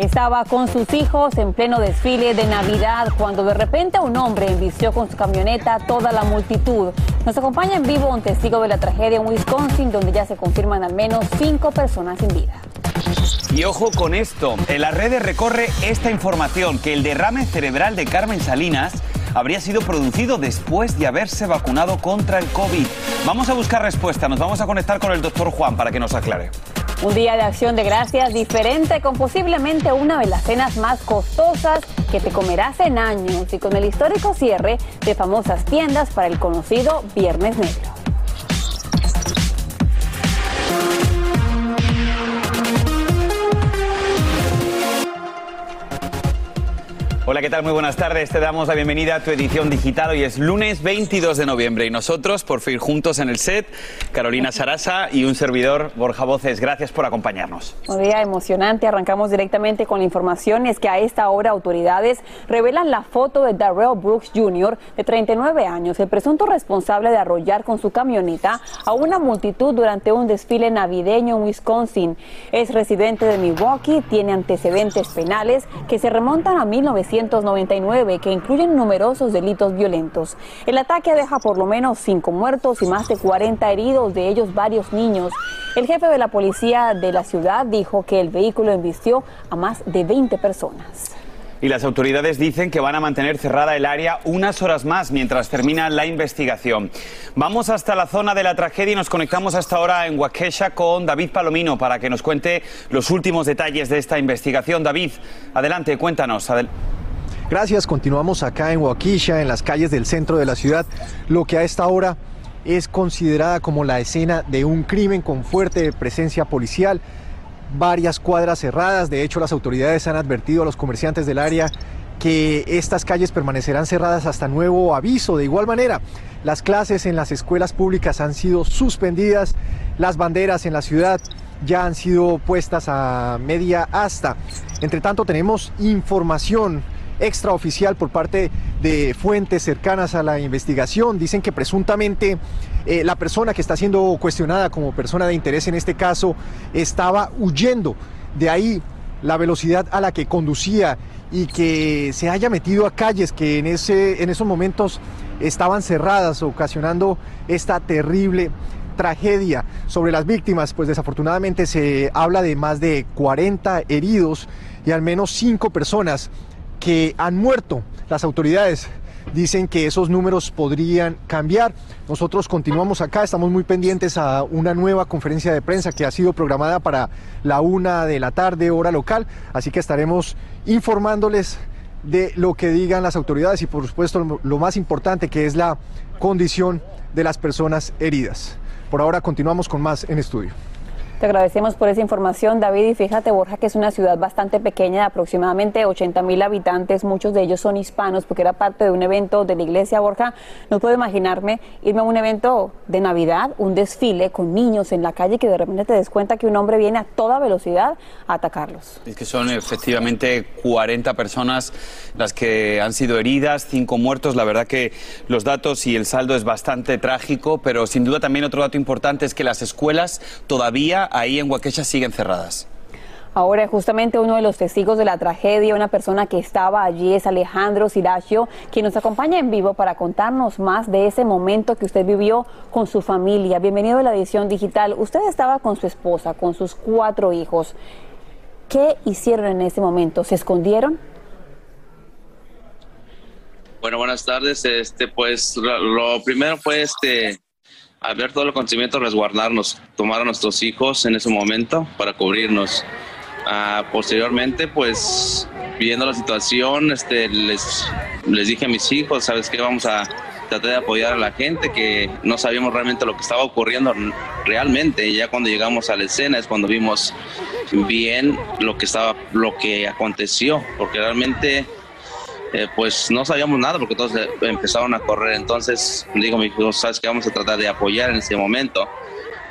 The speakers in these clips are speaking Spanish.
Estaba con sus hijos en pleno desfile de Navidad cuando de repente un hombre embistió con su camioneta toda la multitud. Nos acompaña en vivo un testigo de la tragedia en Wisconsin donde ya se confirman al menos cinco personas sin vida. Y ojo con esto, en las redes recorre esta información que el derrame cerebral de Carmen Salinas habría sido producido después de haberse vacunado contra el COVID. Vamos a buscar respuesta, nos vamos a conectar con el doctor Juan para que nos aclare. Un día de acción de gracias diferente con posiblemente una de las cenas más costosas que te comerás en años y con el histórico cierre de famosas tiendas para el conocido Viernes Negro. Hola, ¿qué tal? Muy buenas tardes. Te damos la bienvenida a tu edición digital. Hoy es lunes 22 de noviembre y nosotros, por fin juntos en el set, Carolina Sarasa y un servidor, Borja Voces. Gracias por acompañarnos. Un día emocionante. Arrancamos directamente con la información. Es que a esta hora autoridades revelan la foto de Darrell Brooks Jr., de 39 años, el presunto responsable de arrollar con su camioneta a una multitud durante un desfile navideño en Wisconsin. Es residente de Milwaukee, tiene antecedentes penales que se remontan a 1900 que incluyen numerosos delitos violentos. El ataque deja por lo menos cinco muertos y más de 40 heridos, de ellos varios niños. El jefe de la policía de la ciudad dijo que el vehículo embistió a más de 20 personas. Y las autoridades dicen que van a mantener cerrada el área unas horas más mientras termina la investigación. Vamos hasta la zona de la tragedia y nos conectamos hasta ahora en Waukesha con David Palomino para que nos cuente los últimos detalles de esta investigación. David, adelante, cuéntanos. Gracias, continuamos acá en Waukesha, en las calles del centro de la ciudad, lo que a esta hora es considerada como la escena de un crimen con fuerte presencia policial, varias cuadras cerradas, de hecho las autoridades han advertido a los comerciantes del área que estas calles permanecerán cerradas hasta nuevo aviso. De igual manera, las clases en las escuelas públicas han sido suspendidas, las banderas en la ciudad ya han sido puestas a media asta. Entre tanto, tenemos información extraoficial por parte de fuentes cercanas a la investigación. Dicen que presuntamente eh, la persona que está siendo cuestionada como persona de interés en este caso estaba huyendo. De ahí la velocidad a la que conducía y que se haya metido a calles que en, ese, en esos momentos estaban cerradas, ocasionando esta terrible tragedia sobre las víctimas, pues desafortunadamente se habla de más de 40 heridos y al menos 5 personas que han muerto. Las autoridades dicen que esos números podrían cambiar. Nosotros continuamos acá, estamos muy pendientes a una nueva conferencia de prensa que ha sido programada para la una de la tarde, hora local, así que estaremos informándoles de lo que digan las autoridades y por supuesto lo más importante que es la condición de las personas heridas. Por ahora continuamos con más en estudio. Te agradecemos por esa información, David. Y fíjate, Borja, que es una ciudad bastante pequeña, de aproximadamente 80 mil habitantes. Muchos de ellos son hispanos, porque era parte de un evento de la iglesia. Borja, no puedo imaginarme irme a un evento de Navidad, un desfile con niños en la calle, que de repente te des cuenta que un hombre viene a toda velocidad a atacarlos. Es que son efectivamente 40 personas las que han sido heridas, cinco muertos. La verdad que los datos y el saldo es bastante trágico, pero sin duda también otro dato importante es que las escuelas todavía ahí en Huaquecha siguen cerradas. Ahora, justamente uno de los testigos de la tragedia, una persona que estaba allí, es Alejandro Siracio, quien nos acompaña en vivo para contarnos más de ese momento que usted vivió con su familia. Bienvenido a la edición digital. Usted estaba con su esposa, con sus cuatro hijos. ¿Qué hicieron en ese momento? ¿Se escondieron? Bueno, buenas tardes. Este, pues lo primero fue este al ver todo el acontecimiento, resguardarnos, tomar a nuestros hijos en ese momento para cubrirnos. Ah, posteriormente, pues viendo la situación, este, les, les dije a mis hijos, ¿sabes qué? Vamos a tratar de apoyar a la gente, que no sabíamos realmente lo que estaba ocurriendo realmente. Ya cuando llegamos a la escena es cuando vimos bien lo que estaba, lo que aconteció, porque realmente eh, pues no sabíamos nada porque todos empezaron a correr. Entonces digo, mi hijo, sabes que vamos a tratar de apoyar en ese momento.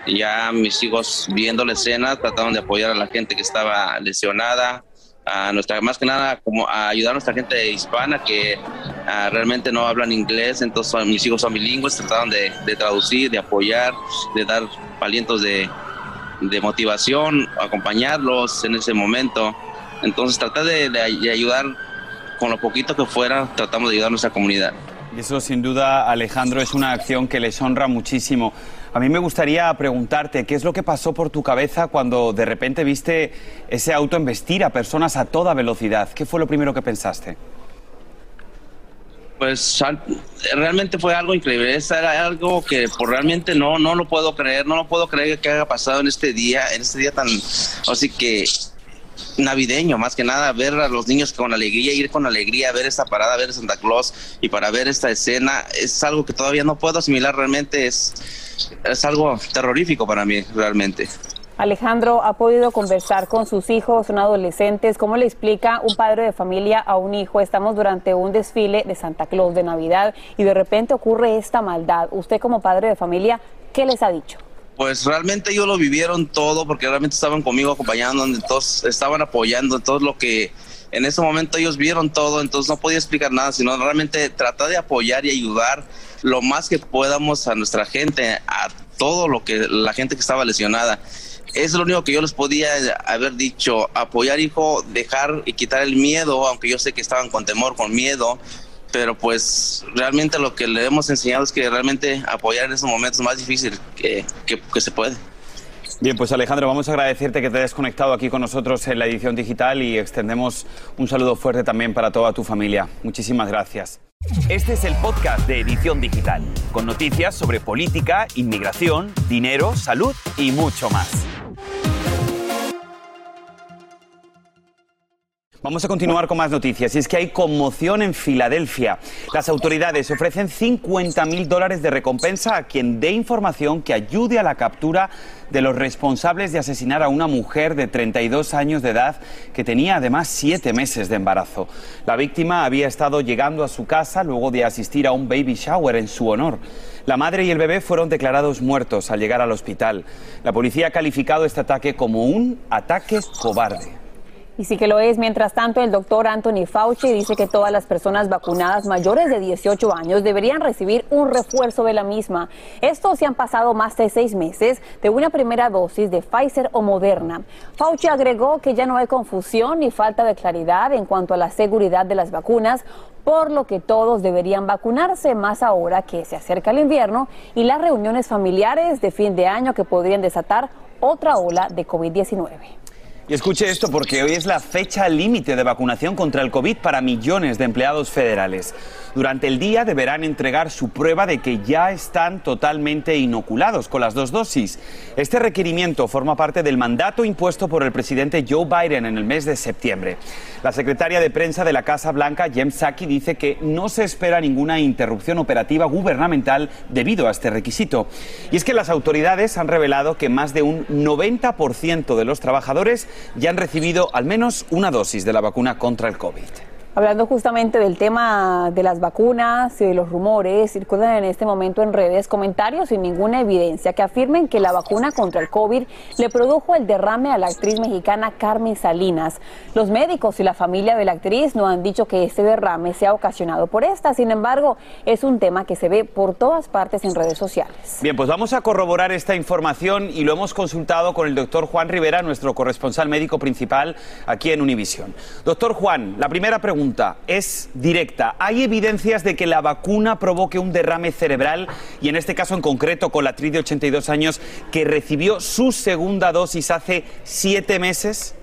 Ya mis hijos viendo la escena trataron de apoyar a la gente que estaba lesionada, a nuestra, más que nada como a ayudar a nuestra gente hispana que ah, realmente no hablan inglés, entonces mis hijos son bilingües, trataron de, traducir, de apoyar, de dar alientos de, motivación, acompañarlos en ese momento. Entonces tratar de ayudar con lo poquito que fuera, tratamos de ayudar a nuestra comunidad. Y eso sin duda, Alejandro, es una acción que les honra muchísimo. A mí me gustaría preguntarte, ¿qué es lo que pasó por tu cabeza cuando de repente viste ese auto embestir a personas a toda velocidad? ¿Qué fue lo primero que pensaste? Pues realmente fue algo increíble, es algo que por realmente no, no lo puedo creer, no lo puedo creer que haya pasado en este día, en este día tan, así que navideño, más que nada, ver a los niños con alegría, ir con alegría, ver esta parada, ver Santa Claus y para ver esta escena, es algo que todavía no puedo asimilar realmente, es, es algo terrorífico para mí, realmente. Alejandro, ¿ha podido conversar con sus hijos, son adolescentes? ¿Cómo le explica un padre de familia a un hijo? Estamos durante un desfile de Santa Claus de Navidad y de repente ocurre esta maldad. Usted como padre de familia, ¿qué les ha dicho? Pues realmente ellos lo vivieron todo porque realmente estaban conmigo acompañando, estaban apoyando, todo lo que en ese momento ellos vieron todo, entonces no podía explicar nada, sino realmente tratar de apoyar y ayudar lo más que podamos a nuestra gente, a todo lo que la gente que estaba lesionada. Es lo único que yo les podía haber dicho, apoyar hijo, dejar y quitar el miedo, aunque yo sé que estaban con temor, con miedo, pero pues realmente lo que le hemos enseñado es que realmente apoyar en esos momentos más difíciles que, que, se puede. Bien, pues Alejandro, vamos a agradecerte que te hayas conectado aquí con nosotros en la edición digital y extendemos un saludo fuerte también para toda tu familia. Muchísimas gracias. Este es el podcast de Edición Digital, con noticias sobre política, inmigración, dinero, salud y mucho más. Vamos a continuar con más noticias. Y es que hay conmoción en Filadelfia. Las autoridades ofrecen 50 mil dólares de recompensa a quien dé información que ayude a la captura de los responsables de asesinar a una mujer de 32 años de edad que tenía además siete meses de embarazo. La víctima había estado llegando a su casa luego de asistir a un baby shower en su honor. La madre y el bebé fueron declarados muertos al llegar al hospital. La policía ha calificado este ataque como un ataque cobarde. Y sí que lo es. Mientras tanto, el doctor Anthony Fauci dice que todas las personas vacunadas mayores de 18 años deberían recibir un refuerzo de la misma. Esto se han pasado más de seis meses de una primera dosis de Pfizer o Moderna. Fauci agregó que ya no hay confusión ni falta de claridad en cuanto a la seguridad de las vacunas, por lo que todos deberían vacunarse más ahora que se acerca el invierno y las reuniones familiares de fin de año que podrían desatar otra ola de COVID-19. Y escuche esto porque hoy es la fecha límite de vacunación contra el COVID para millones de empleados federales. Durante el día deberán entregar su prueba de que ya están totalmente inoculados con las dos dosis. Este requerimiento forma parte del mandato impuesto por el presidente Joe Biden en el mes de septiembre. La secretaria de prensa de la Casa Blanca, Jem Psaki, dice que no se espera ninguna interrupción operativa gubernamental debido a este requisito. Y es que las autoridades han revelado que más de un 90% de los trabajadores ya han recibido al menos una dosis de la vacuna contra el COVID. Hablando justamente del tema de las vacunas y de los rumores, circulan en este momento en redes comentarios sin ninguna evidencia que afirmen que la vacuna contra el COVID le produjo el derrame a la actriz mexicana Carmen Salinas. Los médicos y la familia de la actriz no han dicho que este derrame sea ocasionado por esta. Sin embargo, es un tema que se ve por todas partes en redes sociales. Bien, pues vamos a corroborar esta información y lo hemos consultado con el doctor Juan Rivera, nuestro corresponsal médico principal aquí en Univisión. Doctor Juan, la primera pregunta es directa. ¿Hay evidencias de que la vacuna provoque un derrame cerebral y en este caso en concreto con la actriz de 82 años que recibió su segunda dosis hace siete meses?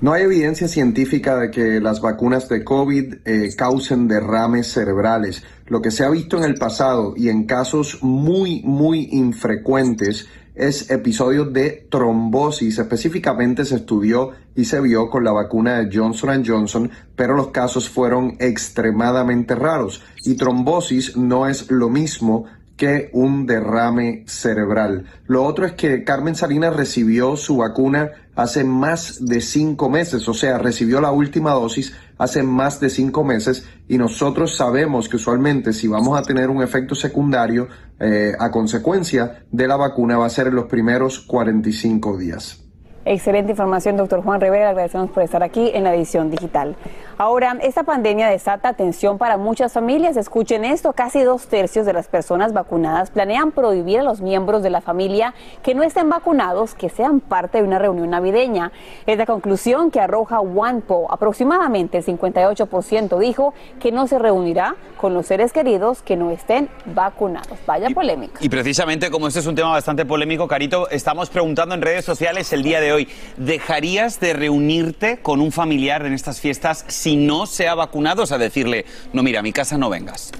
No hay evidencia científica de que las vacunas de COVID eh, causen derrames cerebrales. Lo que se ha visto en el pasado y en casos muy, muy infrecuentes es episodios de trombosis. Específicamente se estudió y se vio con la vacuna de Johnson Johnson, pero los casos fueron extremadamente raros. Y trombosis no es lo mismo que un derrame cerebral. Lo otro es que Carmen Salinas recibió su vacuna hace más de cinco meses, o sea, recibió la última dosis hace más de cinco meses y nosotros sabemos que usualmente si vamos a tener un efecto secundario eh, a consecuencia de la vacuna va a ser en los primeros 45 días. Excelente información, doctor Juan Rivera. Agradecemos por estar aquí en la edición digital. Ahora, esta pandemia desata atención para muchas familias. Escuchen esto, casi dos tercios de las personas vacunadas planean prohibir a los miembros de la familia que no estén vacunados que sean parte de una reunión navideña. Es la conclusión que arroja OnePo. Aproximadamente el 58% dijo que no se reunirá con los seres queridos que no estén vacunados. Vaya polémica. Y precisamente como este es un tema bastante polémico, Carito, estamos preguntando en redes sociales el día de hoy, ¿dejarías de reunirte con un familiar en estas fiestas si no se ha vacunado? O sea, decirle, no, mira, a mi casa no vengas.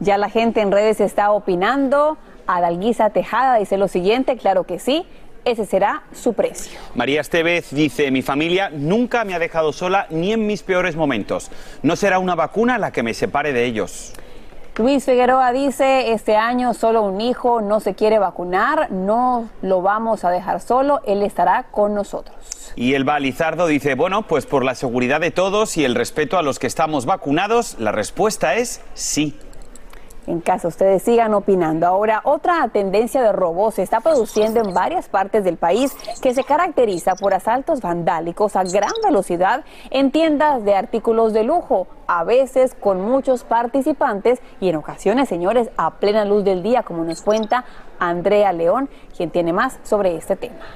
Ya la gente en redes está opinando. Adalguisa Tejada dice lo siguiente, claro que sí, ese será su precio. María Estevez dice, mi familia nunca me ha dejado sola ni en mis peores momentos. No será una vacuna la que me separe de ellos. Luis Figueroa dice, este año solo un hijo no se quiere vacunar, no lo vamos a dejar solo, él estará con nosotros. Y el Balizardo dice, bueno, pues por la seguridad de todos y el respeto a los que estamos vacunados, la respuesta es sí en caso ustedes sigan opinando. Ahora, otra tendencia de robos se está produciendo en varias partes del país que se caracteriza por asaltos vandálicos a gran velocidad en tiendas de artículos de lujo, a veces con muchos participantes y en ocasiones, señores, a plena luz del día, como nos cuenta Andrea León, quien tiene más sobre este tema.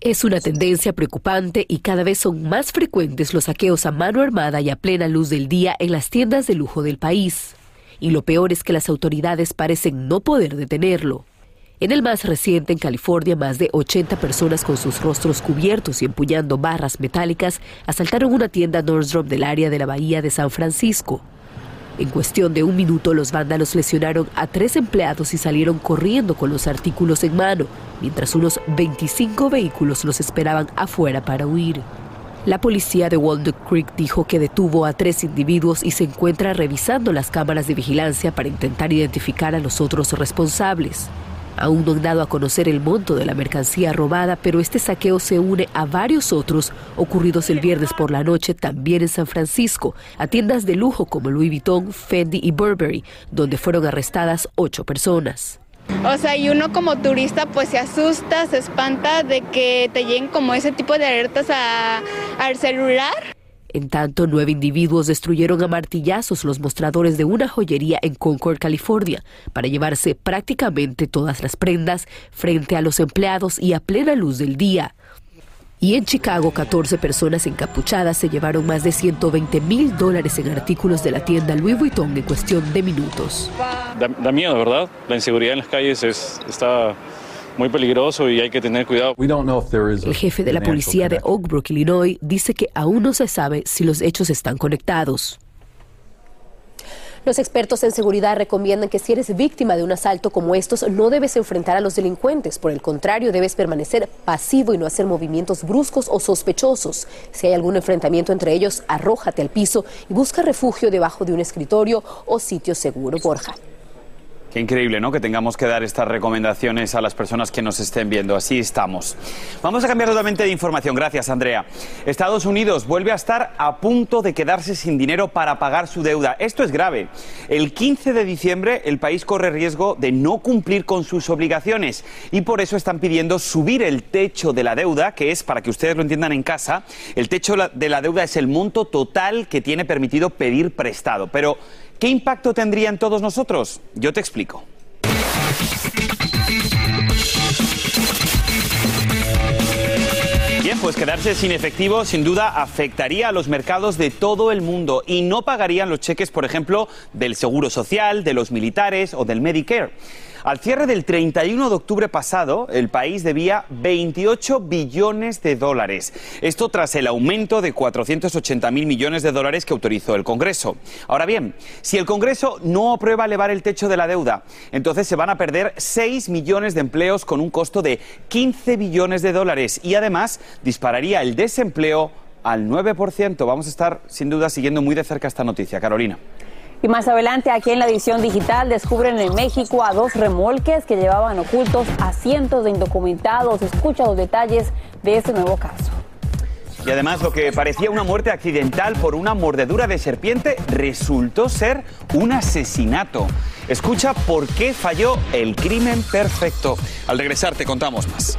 Es una tendencia preocupante y cada vez son más frecuentes los saqueos a mano armada y a plena luz del día en las tiendas de lujo del país y lo peor es que las autoridades parecen no poder detenerlo. En el más reciente, en California, más de 80 personas con sus rostros cubiertos y empuñando barras metálicas asaltaron una tienda Nordstrom del área de la bahía de San Francisco. En cuestión de un minuto, los vándalos lesionaron a tres empleados y salieron corriendo con los artículos en mano, mientras unos 25 vehículos los esperaban afuera para huir. La policía de Walnut Creek dijo que detuvo a tres individuos y se encuentra revisando las cámaras de vigilancia para intentar identificar a los otros responsables. Aún no han dado a conocer el monto de la mercancía robada, pero este saqueo se une a varios otros ocurridos el viernes por la noche también en San Francisco, a tiendas de lujo como Louis Vuitton, Fendi y Burberry, donde fueron arrestadas ocho personas. O sea, y uno como turista pues se asusta, se espanta de que te lleguen como ese tipo de alertas al celular. En tanto, nueve individuos destruyeron a martillazos los mostradores de una joyería en Concord, California, para llevarse prácticamente todas las prendas frente a los empleados y a plena luz del día. Y en Chicago, 14 personas encapuchadas se llevaron más de 120 mil dólares en artículos de la tienda Louis Vuitton en cuestión de minutos. Da, miedo, ¿verdad? La inseguridad en las calles es, está muy peligroso y hay que tener cuidado. El jefe de la policía de Oak Brook, Illinois, dice que aún no se sabe si los hechos están conectados. Los expertos en seguridad recomiendan que si eres víctima de un asalto como estos, no debes enfrentar a los delincuentes. Por el contrario, debes permanecer pasivo y no hacer movimientos bruscos o sospechosos. Si hay algún enfrentamiento entre ellos, arrójate al piso y busca refugio debajo de un escritorio o sitio seguro. Borja. Qué increíble, ¿no? Que tengamos que dar estas recomendaciones a las personas que nos estén viendo. Así estamos. Vamos a cambiar totalmente de información. Gracias, Andrea. Estados Unidos vuelve a estar a punto de quedarse sin dinero para pagar su deuda. Esto es grave. El 15 de diciembre el país corre riesgo de no cumplir con sus obligaciones y por eso están pidiendo subir el techo de la deuda, que es, para que ustedes lo entiendan en casa, el techo de la deuda es el monto total que tiene permitido pedir prestado. Pero ¿Qué impacto tendría en todos nosotros? Yo te explico. Bien, pues quedarse sin efectivo sin duda afectaría a los mercados de todo el mundo y no pagarían los cheques, por ejemplo, del Seguro Social, de los militares o del Medicare. Al cierre del 31 de octubre pasado, el país debía 28 billones de dólares. Esto tras el aumento de 480 mil millones de dólares que autorizó el Congreso. Ahora bien, si el Congreso no aprueba elevar el techo de la deuda, entonces se van a perder 6 millones de empleos con un costo de 15 billones de dólares y además dispararía el desempleo al 9%. Vamos a estar sin duda siguiendo muy de cerca esta noticia. Carolina. Y más adelante, aquí en la edición digital, descubren en México a dos remolques que llevaban ocultos a cientos de indocumentados. Escucha los detalles de este nuevo caso. Y además lo que parecía una muerte accidental por una mordedura de serpiente resultó ser un asesinato. Escucha por qué falló el crimen perfecto. Al regresar te contamos más.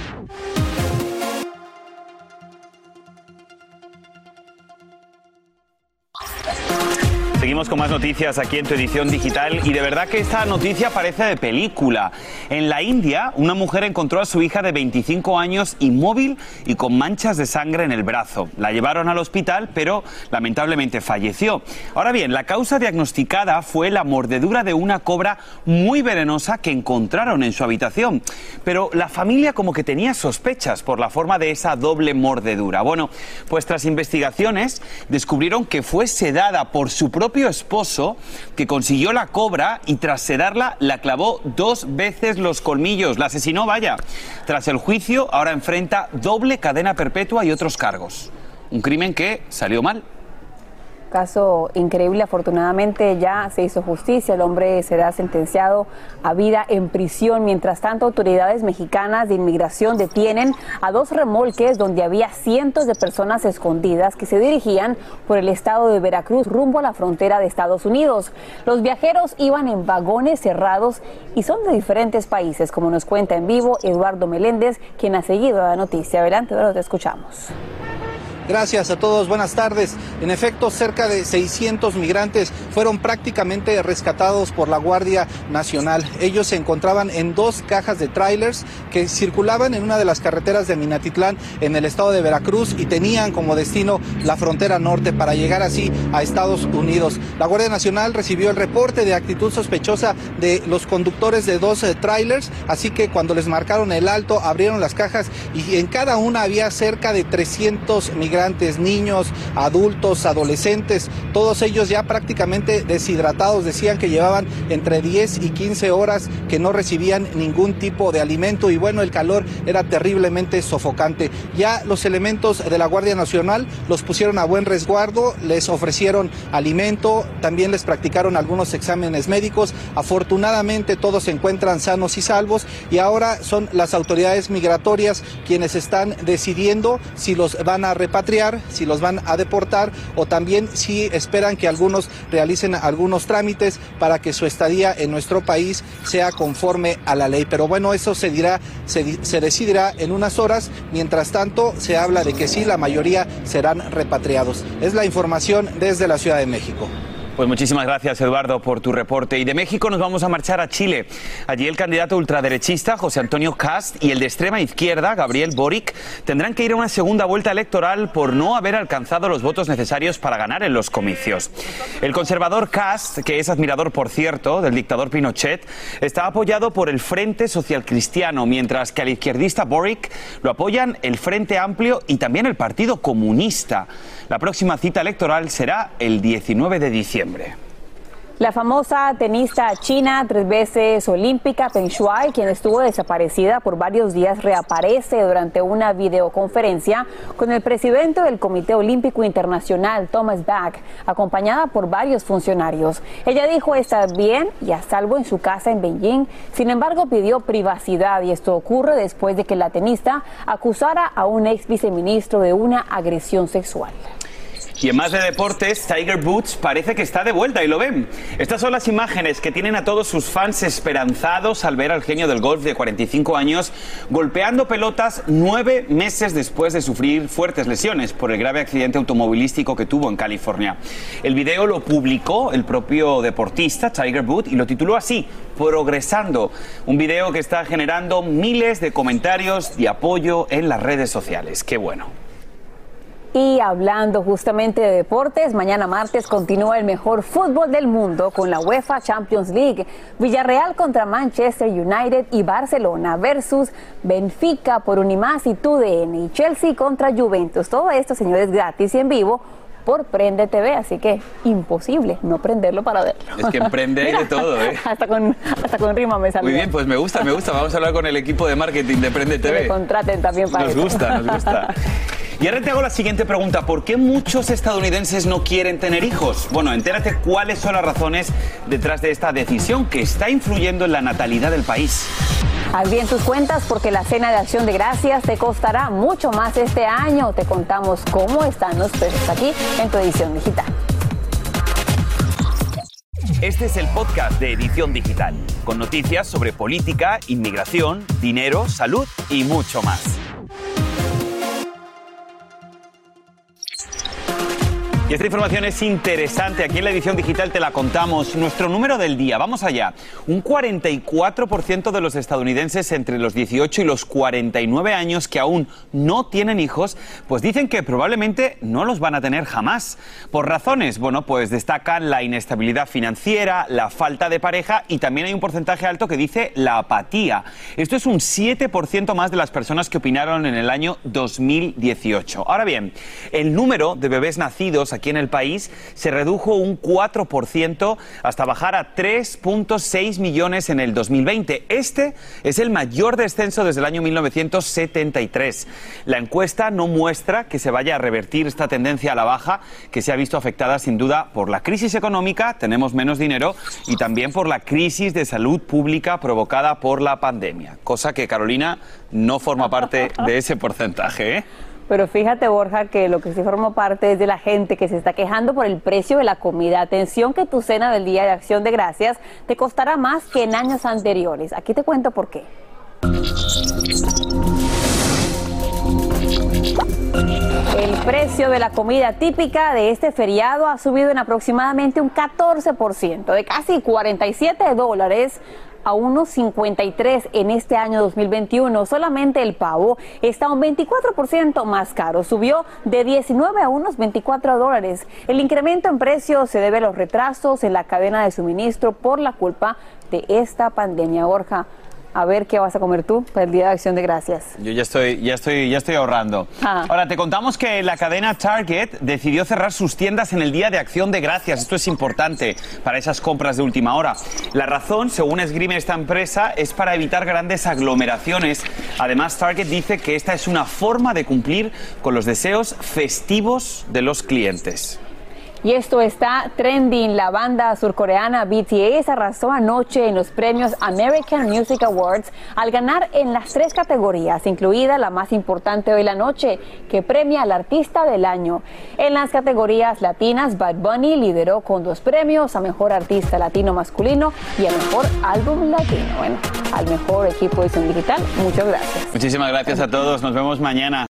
Seguimos con más noticias aquí en tu edición digital y de verdad que esta noticia parece de película. En la India, una mujer encontró a su hija de 25 años inmóvil y con manchas de sangre en el brazo. La llevaron al hospital, pero lamentablemente falleció. Ahora bien, la causa diagnosticada fue la mordedura de una cobra muy venenosa que encontraron en su habitación. Pero la familia como que tenía sospechas por la forma de esa doble mordedura. Bueno, pues tras investigaciones descubrieron que fue sedada por su propio esposo que consiguió la cobra y tras sedarla la clavó dos veces los colmillos. La asesinó, vaya. Tras el juicio, ahora enfrenta doble cadena perpetua y otros cargos. Un crimen que salió mal. Caso increíble, afortunadamente ya se hizo justicia, el hombre será sentenciado a vida en prisión. Mientras tanto, autoridades mexicanas de inmigración detienen a dos remolques donde había cientos de personas escondidas que se dirigían por el estado de Veracruz rumbo a la frontera de Estados Unidos. Los viajeros iban en vagones cerrados y son de diferentes países, como nos cuenta en vivo Eduardo Meléndez, quien ha seguido la noticia. Adelante, ahora te escuchamos. Gracias a todos, buenas tardes. En efecto, cerca de 600 migrantes fueron prácticamente rescatados por la Guardia Nacional. Ellos se encontraban en dos cajas de trailers que circulaban en una de las carreteras de Minatitlán en el estado de Veracruz y tenían como destino la frontera norte para llegar así a Estados Unidos. La Guardia Nacional recibió el reporte de actitud sospechosa de los conductores de dos eh, trailers, así que cuando les marcaron el alto abrieron las cajas y en cada una había cerca de 300 migrantes migrantes, niños, adultos, adolescentes, todos ellos ya prácticamente deshidratados, decían que llevaban entre 10 y 15 horas que no recibían ningún tipo de alimento y bueno, el calor era terriblemente sofocante. Ya los elementos de la Guardia Nacional los pusieron a buen resguardo, les ofrecieron alimento, también les practicaron algunos exámenes médicos. Afortunadamente todos se encuentran sanos y salvos y ahora son las autoridades migratorias quienes están decidiendo si los van a repatriar si los van a deportar o también si esperan que algunos realicen algunos trámites para que su estadía en nuestro país sea conforme a la ley. Pero bueno, eso se dirá, se, se decidirá en unas horas. Mientras tanto, se habla de que sí, la mayoría serán repatriados. Es la información desde la Ciudad de México. Pues muchísimas gracias, Eduardo, por tu reporte. Y de México nos vamos a marchar a Chile. Allí el candidato ultraderechista, José Antonio Cast, y el de extrema izquierda, Gabriel Boric, tendrán que ir a una segunda vuelta electoral por no haber alcanzado los votos necesarios para ganar en los comicios. El conservador Cast, que es admirador, por cierto, del dictador Pinochet, está apoyado por el Frente Social Cristiano, mientras que al izquierdista Boric lo apoyan el Frente Amplio y también el Partido Comunista. La próxima cita electoral será el 19 de diciembre. La famosa tenista china, tres veces olímpica, Peng Shuai, quien estuvo desaparecida por varios días, reaparece durante una videoconferencia con el presidente del Comité Olímpico Internacional, Thomas Bach, acompañada por varios funcionarios. Ella dijo estar bien y a salvo en su casa en Beijing, sin embargo pidió privacidad y esto ocurre después de que la tenista acusara a un ex viceministro de una agresión sexual. Y en más de deportes, Tiger Woods parece que está de vuelta y lo ven. Estas son las imágenes que tienen a todos sus fans esperanzados al ver al genio del golf de 45 años golpeando pelotas nueve meses después de sufrir fuertes lesiones por el grave accidente automovilístico que tuvo en California. El video lo publicó el propio deportista Tiger Woods y lo tituló así, Progresando. Un video que está generando miles de comentarios y apoyo en las redes sociales. Qué bueno. Y hablando justamente de deportes, mañana martes continúa el mejor fútbol del mundo con la UEFA Champions League. Villarreal contra Manchester United y Barcelona versus Benfica por Unimás y TUDN y Chelsea contra Juventus. Todo esto, señores, gratis y en vivo por Prende TV, así que imposible no prenderlo para verlo. Es que emprende hay de todo, ¿eh? hasta, con, hasta con rima me salió. Muy bien, pues me gusta, me gusta. Vamos a hablar con el equipo de marketing de Prende TV. Que me contraten también para Nos eso. gusta, nos gusta. Y ahora te hago la siguiente pregunta. ¿Por qué muchos estadounidenses no quieren tener hijos? Bueno, entérate cuáles son las razones detrás de esta decisión que está influyendo en la natalidad del país. Haz bien tus cuentas porque la cena de acción de gracias te costará mucho más este año. Te contamos cómo están los precios aquí en tu edición digital. Este es el podcast de Edición Digital, con noticias sobre política, inmigración, dinero, salud y mucho más. Y esta información es interesante. Aquí en la edición digital te la contamos. Nuestro número del día, vamos allá. Un 44% de los estadounidenses entre los 18 y los 49 años que aún no tienen hijos, pues dicen que probablemente no los van a tener jamás. Por razones, bueno, pues destacan la inestabilidad financiera, la falta de pareja y también hay un porcentaje alto que dice la apatía. Esto es un 7% más de las personas que opinaron en el año 2018. Ahora bien, el número de bebés nacidos aquí en el país se redujo un 4% hasta bajar a 3.6 millones en el 2020. Este es el mayor descenso desde el año 1973. La encuesta no muestra que se vaya a revertir esta tendencia a la baja que se ha visto afectada sin duda por la crisis económica, tenemos menos dinero, y también por la crisis de salud pública provocada por la pandemia, cosa que Carolina no forma parte de ese porcentaje. ¿eh? Pero fíjate, Borja, que lo que sí forma parte es de la gente que se está quejando por el precio de la comida. Atención que tu cena del Día de Acción de Gracias te costará más que en años anteriores. Aquí te cuento por qué. El precio de la comida típica de este feriado ha subido en aproximadamente un 14%, de casi 47 dólares a unos 53 en este año 2021. Solamente el pavo está un 24% más caro, subió de 19 a unos 24 dólares. El incremento en precios se debe a los retrasos en la cadena de suministro por la culpa de esta pandemia. Borja, a ver qué vas a comer tú para el Día de Acción de Gracias. Yo ya estoy, ya estoy, ya estoy ahorrando. Ah. Ahora, te contamos que la cadena Target decidió cerrar sus tiendas en el Día de Acción de Gracias. Esto es importante para esas compras de última hora. La razón, según esgrime esta empresa, es para evitar grandes aglomeraciones. Además, Target dice que esta es una forma de cumplir con los deseos festivos de los clientes. Y esto está trending. La banda surcoreana BTS arrasó anoche en los premios American Music Awards al ganar en las tres categorías, incluida la más importante hoy la noche, que premia al artista del año. En las categorías latinas, Bad Bunny lideró con dos premios a mejor artista latino masculino y a mejor álbum latino. Bueno, al mejor equipo de edición digital. Muchas gracias. Muchísimas gracias a todos. Nos vemos mañana.